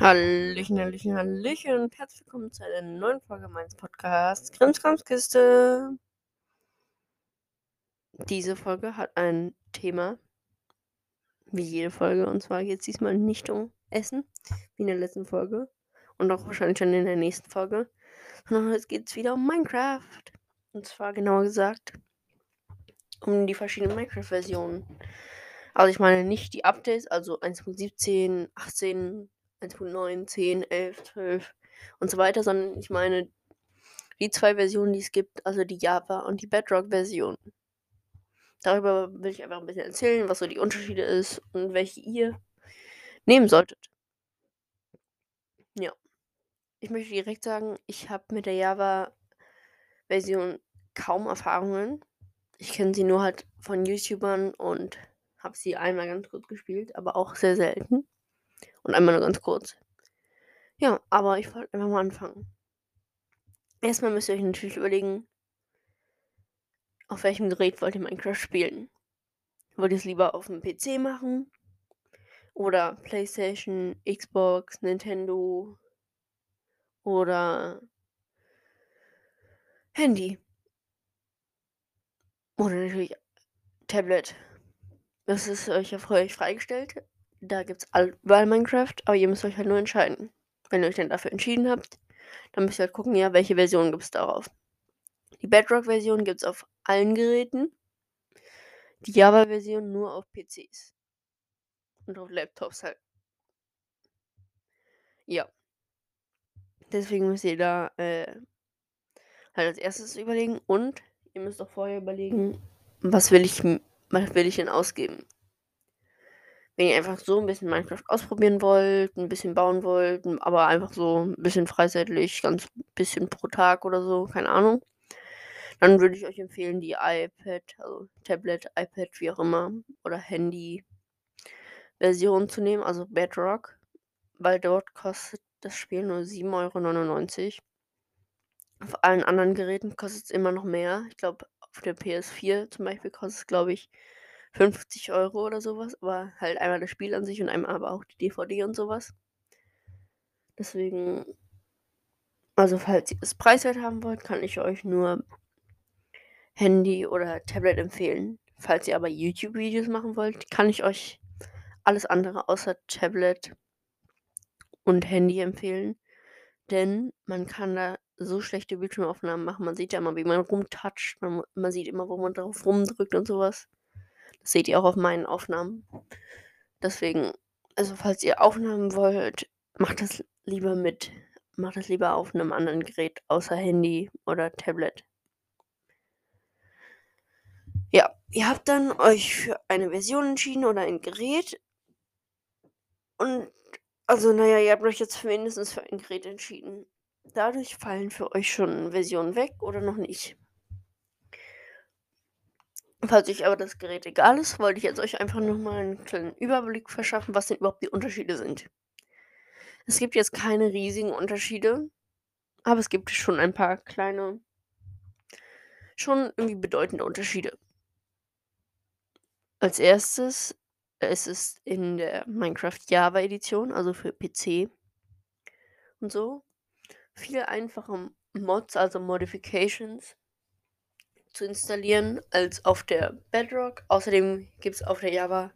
Hallöchen, Hallöchen, Hallöchen und herzlich willkommen zu einer neuen Folge meines Podcasts Krimskramskiste. Diese Folge hat ein Thema, wie jede Folge, und zwar geht es diesmal nicht um Essen, wie in der letzten Folge und auch wahrscheinlich schon in der nächsten Folge, sondern jetzt geht es wieder um Minecraft. Und zwar genauer gesagt um die verschiedenen Minecraft-Versionen. Also ich meine nicht die Updates, also 1.17, 18, 1.9, 10, 11, 12 und so weiter, sondern ich meine die zwei Versionen, die es gibt, also die Java und die Bedrock-Version. Darüber will ich einfach ein bisschen erzählen, was so die Unterschiede ist und welche ihr nehmen solltet. Ja. Ich möchte direkt sagen, ich habe mit der Java-Version kaum Erfahrungen. Ich kenne sie nur halt von YouTubern und habe sie einmal ganz kurz gespielt, aber auch sehr selten. Und einmal nur ganz kurz. Ja, aber ich wollte einfach mal anfangen. Erstmal müsst ihr euch natürlich überlegen, auf welchem Gerät wollt ihr Minecraft spielen. Wollt ihr es lieber auf dem PC machen? Oder PlayStation, Xbox, Nintendo oder Handy? Oder natürlich Tablet. Das ist euch ja euch freigestellt. Da gibt es überall Minecraft, aber ihr müsst euch halt nur entscheiden. Wenn ihr euch dann dafür entschieden habt, dann müsst ihr halt gucken, ja, welche Version gibt es darauf. Die Bedrock-Version gibt es auf allen Geräten. Die Java-Version nur auf PCs. Und auf Laptops halt. Ja. Deswegen müsst ihr da äh, halt als erstes überlegen. Und ihr müsst auch vorher überlegen, was will ich, was will ich denn ausgeben? Wenn ihr einfach so ein bisschen Minecraft ausprobieren wollt, ein bisschen bauen wollt, aber einfach so ein bisschen freizeitlich, ganz bisschen pro Tag oder so, keine Ahnung, dann würde ich euch empfehlen, die iPad, also Tablet, iPad, wie auch immer, oder Handy-Version zu nehmen, also Bedrock, weil dort kostet das Spiel nur 7,99 Euro. Auf allen anderen Geräten kostet es immer noch mehr. Ich glaube, auf der PS4 zum Beispiel kostet es, glaube ich, 50 Euro oder sowas. Aber halt einmal das Spiel an sich und einmal aber auch die DVD und sowas. Deswegen, also falls ihr es preiswert haben wollt, kann ich euch nur Handy oder Tablet empfehlen. Falls ihr aber YouTube-Videos machen wollt, kann ich euch alles andere außer Tablet und Handy empfehlen. Denn man kann da so schlechte Bildschirmaufnahmen machen. Man sieht ja immer, wie man rumtoucht. Man, man sieht immer, wo man drauf rumdrückt und sowas. Das seht ihr auch auf meinen Aufnahmen. Deswegen, also falls ihr Aufnahmen wollt, macht das lieber mit. Macht das lieber auf einem anderen Gerät, außer Handy oder Tablet. Ja, ihr habt dann euch für eine Version entschieden oder ein Gerät. Und also, naja, ihr habt euch jetzt mindestens für ein Gerät entschieden. Dadurch fallen für euch schon Versionen weg oder noch nicht. Falls euch aber das Gerät egal ist, wollte ich jetzt euch einfach nochmal einen kleinen Überblick verschaffen, was denn überhaupt die Unterschiede sind. Es gibt jetzt keine riesigen Unterschiede, aber es gibt schon ein paar kleine, schon irgendwie bedeutende Unterschiede. Als erstes es ist in der Minecraft Java Edition, also für PC und so, viel einfacher Mods, also Modifications zu installieren als auf der Bedrock. Außerdem gibt es auf der Java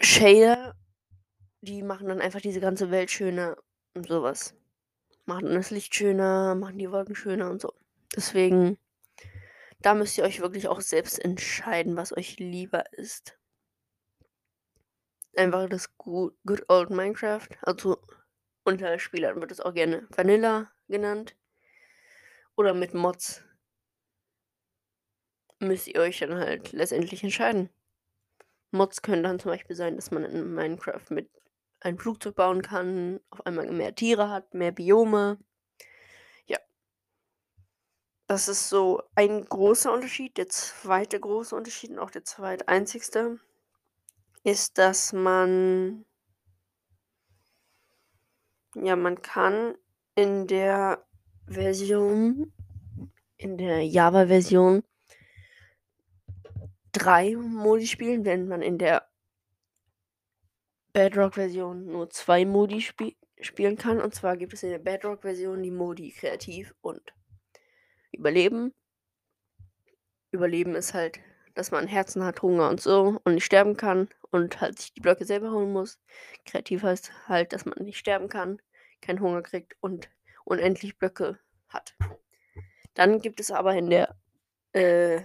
Shader, die machen dann einfach diese ganze Welt schöner und sowas. Machen das Licht schöner, machen die Wolken schöner und so. Deswegen, da müsst ihr euch wirklich auch selbst entscheiden, was euch lieber ist. Einfach das Good, good Old Minecraft, also unter Spielern wird es auch gerne Vanilla genannt oder mit Mods müsst ihr euch dann halt letztendlich entscheiden. Mods können dann zum Beispiel sein, dass man in Minecraft mit ein Flugzeug bauen kann, auf einmal mehr Tiere hat, mehr Biome. Ja. Das ist so ein großer Unterschied. Der zweite große Unterschied und auch der zweite einzigste ist, dass man ja, man kann in der Version, in der Java-Version drei Modi spielen, während man in der Bedrock-Version nur zwei Modi sp spielen kann. Und zwar gibt es in der Bedrock-Version die Modi Kreativ und Überleben. Überleben ist halt, dass man Herzen hat, Hunger und so und nicht sterben kann und halt sich die Blöcke selber holen muss. Kreativ heißt halt, dass man nicht sterben kann, keinen Hunger kriegt und unendlich Blöcke hat. Dann gibt es aber in der äh,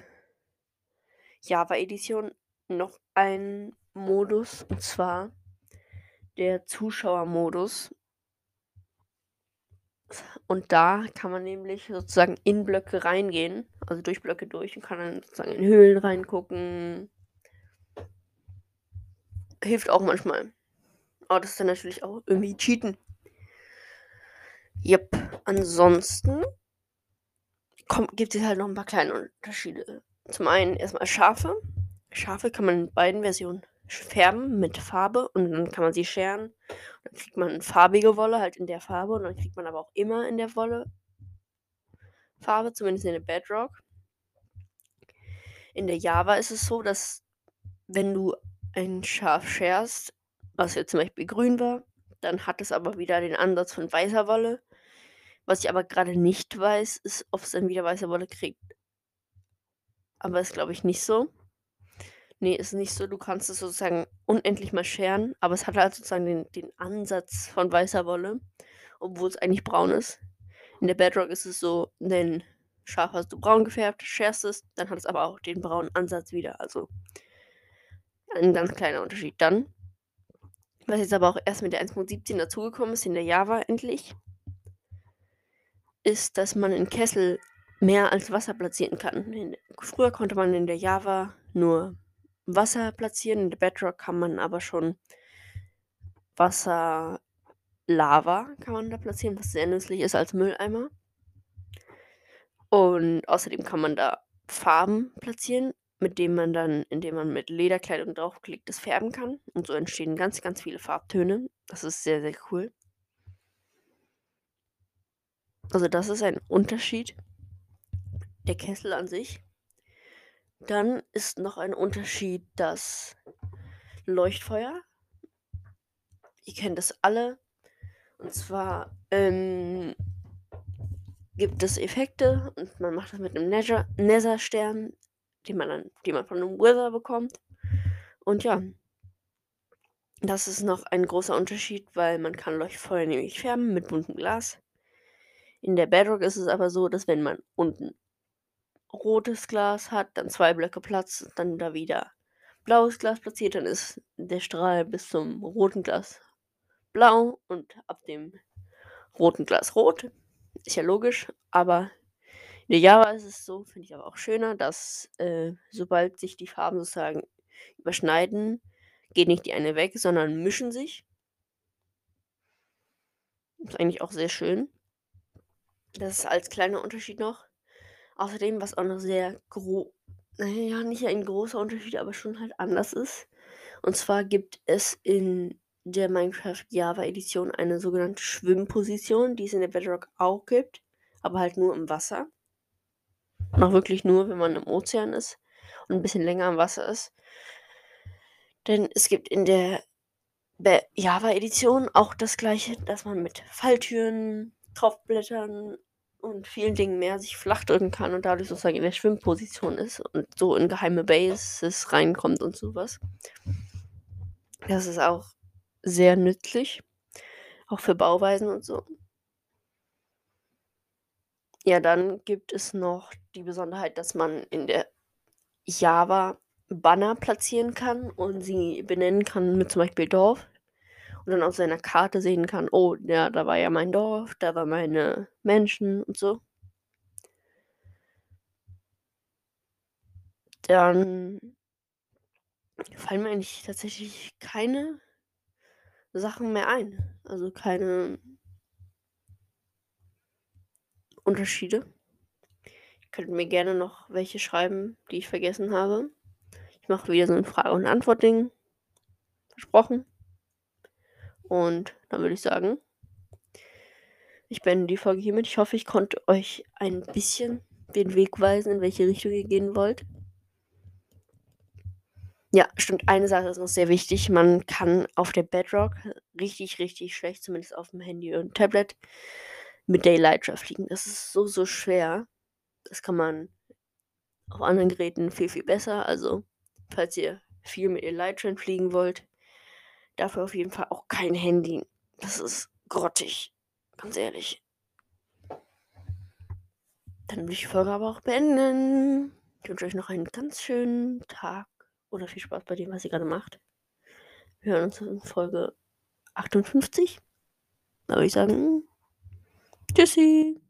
Java-Edition noch einen Modus und zwar der Zuschauermodus. Und da kann man nämlich sozusagen in Blöcke reingehen, also durch Blöcke durch und kann dann sozusagen in Höhlen reingucken. Hilft auch manchmal. Aber das ist dann natürlich auch irgendwie Cheaten. Yep. Ansonsten kommt, gibt es halt noch ein paar kleine Unterschiede. Zum einen erstmal Schafe. Schafe kann man in beiden Versionen färben mit Farbe und dann kann man sie scheren. Dann kriegt man farbige Wolle halt in der Farbe und dann kriegt man aber auch immer in der Wolle Farbe, zumindest in der Bedrock. In der Java ist es so, dass wenn du ein Schaf scherst, was jetzt zum Beispiel grün war, dann hat es aber wieder den Ansatz von weißer Wolle. Was ich aber gerade nicht weiß, ist, ob es dann wieder weiße Wolle kriegt. Aber ist, glaube ich, nicht so. Nee, ist nicht so. Du kannst es sozusagen unendlich mal scheren, aber es hat halt sozusagen den, den Ansatz von weißer Wolle, obwohl es eigentlich braun ist. In der Bedrock ist es so, denn Schaf hast du braun gefärbt, scherst es, dann hat es aber auch den braunen Ansatz wieder. Also ein ganz kleiner Unterschied. Dann, was jetzt aber auch erst mit der 1.17 dazugekommen ist, in der Java endlich, ist, dass man in Kessel mehr als Wasser platzieren kann. Früher konnte man in der Java nur Wasser platzieren, in der Bedrock kann man aber schon Wasser, Lava kann man da platzieren, was sehr nützlich ist als Mülleimer. Und außerdem kann man da Farben platzieren, mit denen man dann, indem man mit Lederkleidung draufklickt, das färben kann. Und so entstehen ganz, ganz viele Farbtöne. Das ist sehr, sehr cool. Also das ist ein Unterschied. Der Kessel an sich. Dann ist noch ein Unterschied das Leuchtfeuer. Ihr kennt das alle. Und zwar ähm, gibt es Effekte und man macht das mit einem Nether-Stern, den man dann, den man von einem Wither bekommt. Und ja, das ist noch ein großer Unterschied, weil man kann Leuchtfeuer nämlich färben mit buntem Glas. In der Bedrock ist es aber so, dass wenn man unten rotes Glas hat, dann zwei Blöcke Platz, dann da wieder blaues Glas platziert, dann ist der Strahl bis zum roten Glas blau und ab dem roten Glas rot. Ist ja logisch, aber in der Java ist es so, finde ich aber auch schöner, dass äh, sobald sich die Farben sozusagen überschneiden, geht nicht die eine weg, sondern mischen sich. Ist eigentlich auch sehr schön. Das ist als kleiner Unterschied noch. Außerdem, was auch noch sehr groß, naja, nicht ein großer Unterschied, aber schon halt anders ist. Und zwar gibt es in der Minecraft Java Edition eine sogenannte Schwimmposition, die es in der Bedrock auch gibt, aber halt nur im Wasser. Auch wirklich nur, wenn man im Ozean ist und ein bisschen länger im Wasser ist. Denn es gibt in der Java Edition auch das gleiche, dass man mit Falltüren, Tropfblättern und vielen Dingen mehr sich flach drücken kann und dadurch sozusagen in der Schwimmposition ist und so in geheime Bases reinkommt und sowas. Das ist auch sehr nützlich, auch für Bauweisen und so. Ja, dann gibt es noch die Besonderheit, dass man in der Java Banner platzieren kann und sie benennen kann mit zum Beispiel Dorf und dann auf seiner Karte sehen kann, oh, ja, da war ja mein Dorf, da waren meine Menschen und so. Dann fallen mir eigentlich tatsächlich keine Sachen mehr ein. Also keine Unterschiede. Ihr könnt mir gerne noch welche schreiben, die ich vergessen habe. Ich mache wieder so ein Frage- und Antwort-Ding. Versprochen. Und dann würde ich sagen, ich beende die Folge hiermit. Ich hoffe, ich konnte euch ein bisschen den Weg weisen, in welche Richtung ihr gehen wollt. Ja, stimmt. Eine Sache ist noch sehr wichtig. Man kann auf der Bedrock richtig, richtig schlecht, zumindest auf dem Handy und Tablet, mit Daylightra fliegen. Das ist so, so schwer. Das kann man auf anderen Geräten viel, viel besser. Also, falls ihr viel mit Elytra fliegen wollt, dafür auf jeden Fall auch kein Handy. Das ist grottig. Ganz ehrlich. Dann will ich die Folge aber auch beenden. Ich wünsche euch noch einen ganz schönen Tag oder viel Spaß bei dem, was ihr gerade macht. Wir hören uns in Folge 58. Da würde ich sagen, tschüssi.